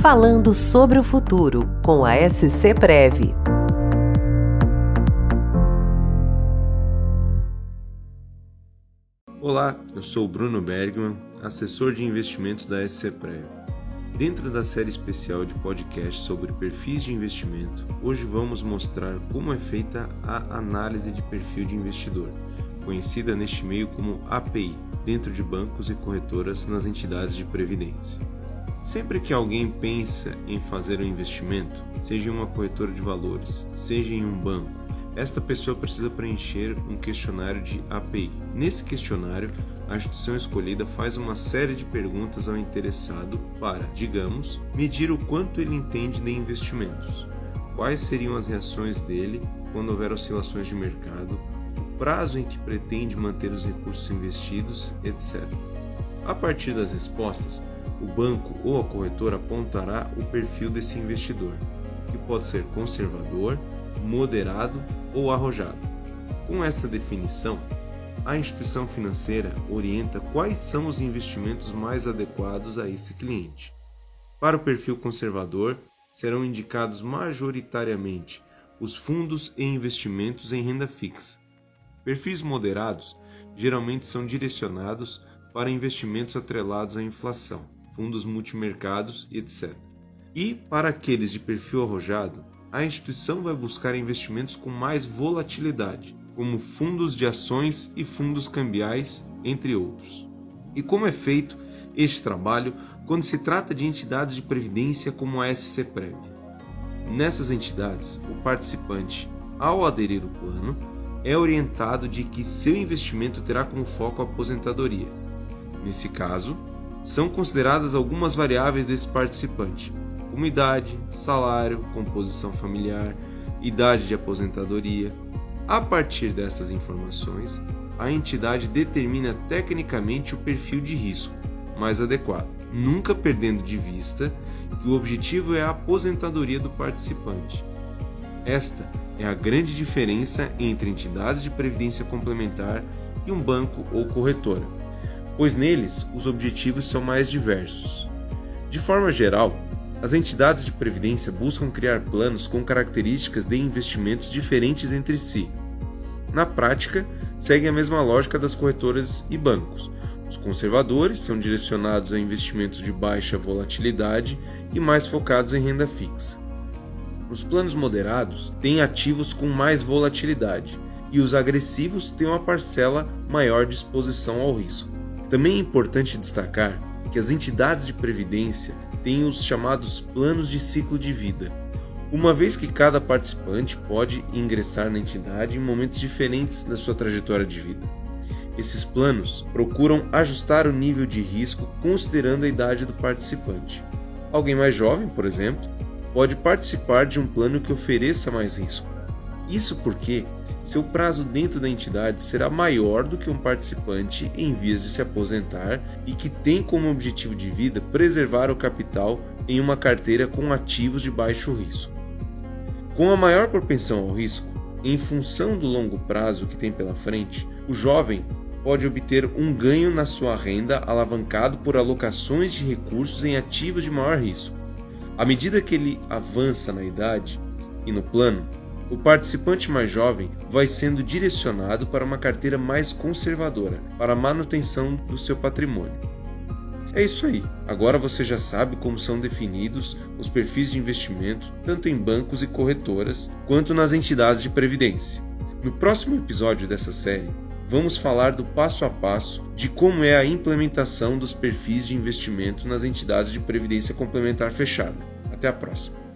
Falando sobre o futuro com a SC Prev. Olá, eu sou Bruno Bergman, assessor de investimentos da SC Prev. Dentro da série especial de podcast sobre perfis de investimento, hoje vamos mostrar como é feita a análise de perfil de investidor, conhecida neste meio como API, dentro de bancos e corretoras nas entidades de previdência. Sempre que alguém pensa em fazer um investimento, seja em uma corretora de valores, seja em um banco, esta pessoa precisa preencher um questionário de API. Nesse questionário, a instituição escolhida faz uma série de perguntas ao interessado para, digamos, medir o quanto ele entende de investimentos, quais seriam as reações dele quando houver oscilações de mercado, o prazo em que pretende manter os recursos investidos, etc. A partir das respostas, o banco ou a corretora apontará o perfil desse investidor, que pode ser conservador, moderado ou arrojado. Com essa definição, a instituição financeira orienta quais são os investimentos mais adequados a esse cliente. Para o perfil conservador, serão indicados majoritariamente os fundos e investimentos em renda fixa. Perfis moderados geralmente são direcionados para investimentos atrelados à inflação, fundos multimercados, etc. E para aqueles de perfil arrojado, a instituição vai buscar investimentos com mais volatilidade, como fundos de ações e fundos cambiais, entre outros. E como é feito este trabalho quando se trata de entidades de previdência como a SC Prev? Nessas entidades, o participante, ao aderir ao plano, é orientado de que seu investimento terá como foco a aposentadoria. Nesse caso, são consideradas algumas variáveis desse participante, como idade, salário, composição familiar, idade de aposentadoria. A partir dessas informações, a entidade determina tecnicamente o perfil de risco mais adequado, nunca perdendo de vista que o objetivo é a aposentadoria do participante. Esta é a grande diferença entre entidades de previdência complementar e um banco ou corretora, pois neles os objetivos são mais diversos. De forma geral, as entidades de previdência buscam criar planos com características de investimentos diferentes entre si. Na prática, seguem a mesma lógica das corretoras e bancos. Os conservadores são direcionados a investimentos de baixa volatilidade e mais focados em renda fixa. Os planos moderados têm ativos com mais volatilidade e os agressivos têm uma parcela maior de exposição ao risco. Também é importante destacar que as entidades de previdência têm os chamados planos de ciclo de vida, uma vez que cada participante pode ingressar na entidade em momentos diferentes da sua trajetória de vida. Esses planos procuram ajustar o nível de risco considerando a idade do participante. Alguém mais jovem, por exemplo, pode participar de um plano que ofereça mais risco. Isso porque seu prazo dentro da entidade será maior do que um participante em vias de se aposentar e que tem como objetivo de vida preservar o capital em uma carteira com ativos de baixo risco. Com a maior propensão ao risco, em função do longo prazo que tem pela frente, o jovem pode obter um ganho na sua renda alavancado por alocações de recursos em ativos de maior risco. À medida que ele avança na idade e no plano, o participante mais jovem vai sendo direcionado para uma carteira mais conservadora, para a manutenção do seu patrimônio. É isso aí. Agora você já sabe como são definidos os perfis de investimento, tanto em bancos e corretoras, quanto nas entidades de previdência. No próximo episódio dessa série, vamos falar do passo a passo de como é a implementação dos perfis de investimento nas entidades de previdência complementar fechada. Até a próxima.